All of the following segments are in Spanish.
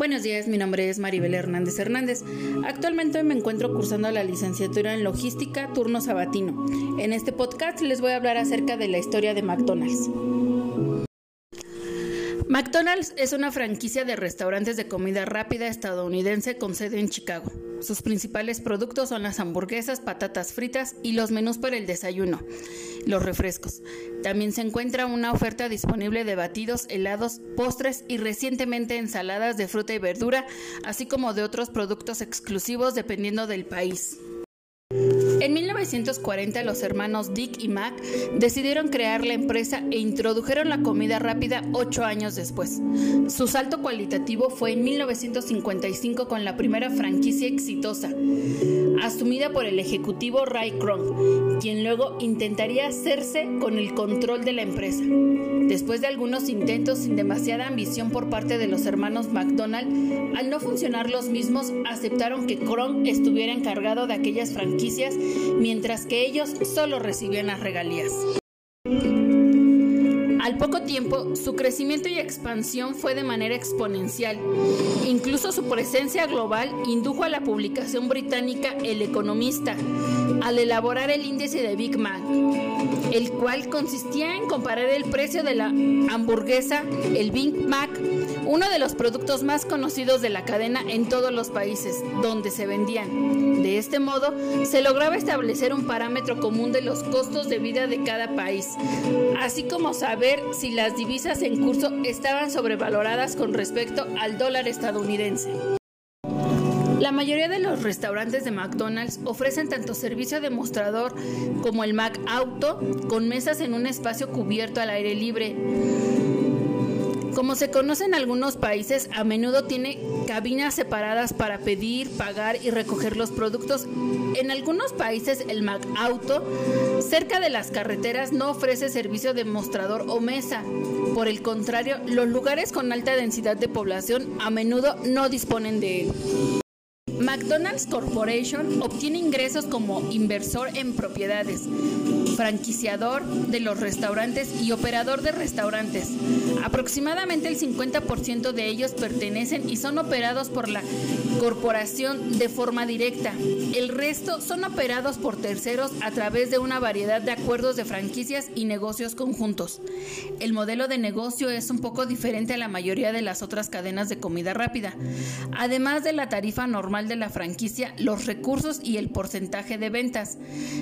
Buenos días, mi nombre es Maribel Hernández Hernández. Actualmente me encuentro cursando la licenciatura en logística turno sabatino. En este podcast les voy a hablar acerca de la historia de McDonald's. McDonald's es una franquicia de restaurantes de comida rápida estadounidense con sede en Chicago. Sus principales productos son las hamburguesas, patatas fritas y los menús para el desayuno, los refrescos. También se encuentra una oferta disponible de batidos, helados, postres y recientemente ensaladas de fruta y verdura, así como de otros productos exclusivos dependiendo del país. 1940 los hermanos Dick y Mac decidieron crear la empresa e introdujeron la comida rápida ocho años después. Su salto cualitativo fue en 1955 con la primera franquicia exitosa, asumida por el ejecutivo Ray Kroc, quien luego intentaría hacerse con el control de la empresa. Después de algunos intentos sin demasiada ambición por parte de los hermanos McDonald, al no funcionar los mismos, aceptaron que Kroc estuviera encargado de aquellas franquicias mientras que ellos solo recibían las regalías. Al poco tiempo, su crecimiento y expansión fue de manera exponencial. Incluso su presencia global indujo a la publicación británica El Economista al elaborar el índice de Big Mac, el cual consistía en comparar el precio de la hamburguesa, el Big Mac, uno de los productos más conocidos de la cadena en todos los países donde se vendían. De este modo, se lograba establecer un parámetro común de los costos de vida de cada país, así como saber si las divisas en curso estaban sobrevaloradas con respecto al dólar estadounidense. La mayoría de los restaurantes de McDonald's ofrecen tanto servicio de mostrador como el Mac Auto con mesas en un espacio cubierto al aire libre. Como se conoce en algunos países, a menudo tiene cabinas separadas para pedir, pagar y recoger los productos. En algunos países, el Mac Auto, cerca de las carreteras, no ofrece servicio de mostrador o mesa. Por el contrario, los lugares con alta densidad de población a menudo no disponen de él. McDonald's Corporation obtiene ingresos como inversor en propiedades, franquiciador de los restaurantes y operador de restaurantes. Aproximadamente el 50% de ellos pertenecen y son operados por la corporación de forma directa. El resto son operados por terceros a través de una variedad de acuerdos de franquicias y negocios conjuntos. El modelo de negocio es un poco diferente a la mayoría de las otras cadenas de comida rápida. Además de la tarifa normal de la franquicia, los recursos y el porcentaje de ventas.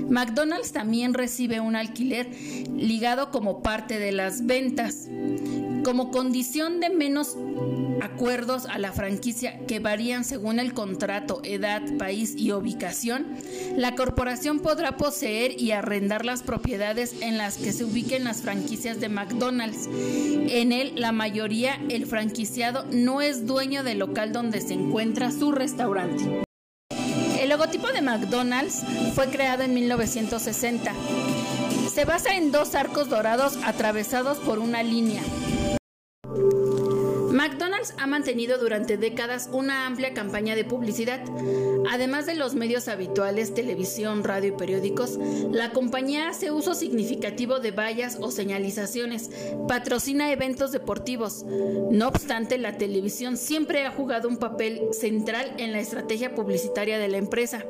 McDonald's también recibe un alquiler ligado como parte de las ventas. Como condición de menos acuerdos a la franquicia que varían según el contrato, edad, país y ubicación, la corporación podrá poseer y arrendar las propiedades en las que se ubiquen las franquicias de McDonald's. En él, la mayoría, el franquiciado no es dueño del local donde se encuentra su restaurante. El logotipo de McDonald's fue creado en 1960. Se basa en dos arcos dorados atravesados por una línea. Ha mantenido durante décadas una amplia campaña de publicidad. Además de los medios habituales, televisión, radio y periódicos, la compañía hace uso significativo de vallas o señalizaciones, patrocina eventos deportivos. No obstante, la televisión siempre ha jugado un papel central en la estrategia publicitaria de la empresa.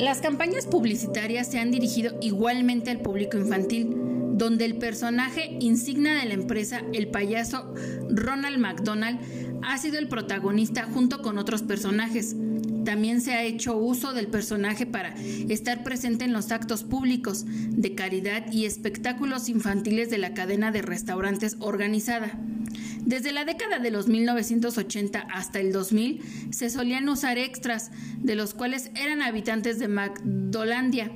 Las campañas publicitarias se han dirigido igualmente al público infantil donde el personaje insignia de la empresa, el payaso Ronald McDonald, ha sido el protagonista junto con otros personajes. También se ha hecho uso del personaje para estar presente en los actos públicos de caridad y espectáculos infantiles de la cadena de restaurantes organizada. Desde la década de los 1980 hasta el 2000 se solían usar extras, de los cuales eran habitantes de McDolandia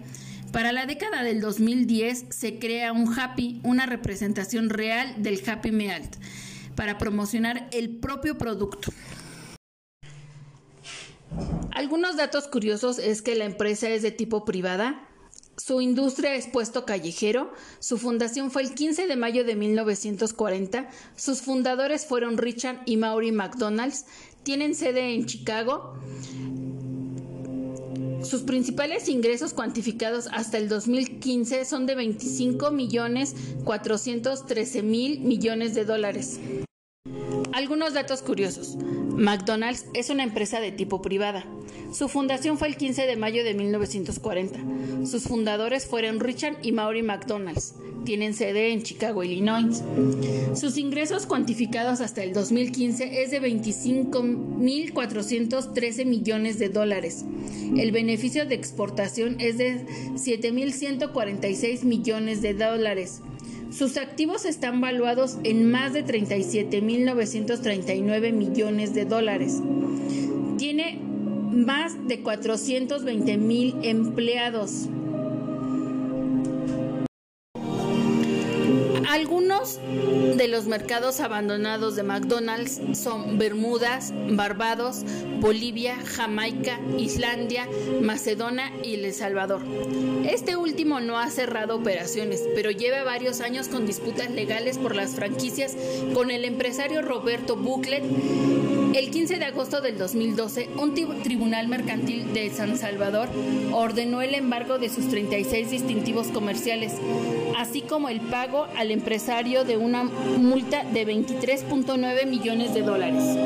para la década del 2010 se crea un Happy, una representación real del Happy Meal, para promocionar el propio producto. Algunos datos curiosos es que la empresa es de tipo privada, su industria es puesto callejero, su fundación fue el 15 de mayo de 1940, sus fundadores fueron Richard y Maury McDonald's, tienen sede en Chicago, sus principales ingresos cuantificados hasta el 2015 son de 25 millones 413 mil millones de dólares. Algunos datos curiosos. McDonald's es una empresa de tipo privada. Su fundación fue el 15 de mayo de 1940. Sus fundadores fueron Richard y Maury McDonald's. Tienen sede en Chicago, Illinois. Sus ingresos cuantificados hasta el 2015 es de 25.413 millones de dólares. El beneficio de exportación es de 7.146 millones de dólares. Sus activos están valuados en más de 37.939 millones de dólares. Tiene más de 420.000 empleados. Algunos de los mercados abandonados de McDonald's son Bermudas, Barbados, Bolivia, Jamaica, Islandia, Macedonia y El Salvador. Este último no ha cerrado operaciones, pero lleva varios años con disputas legales por las franquicias con el empresario Roberto Buclet. El 15 de agosto del 2012, un tribunal mercantil de San Salvador ordenó el embargo de sus 36 distintivos comerciales, así como el pago al empresario de una multa de 23.9 millones de dólares.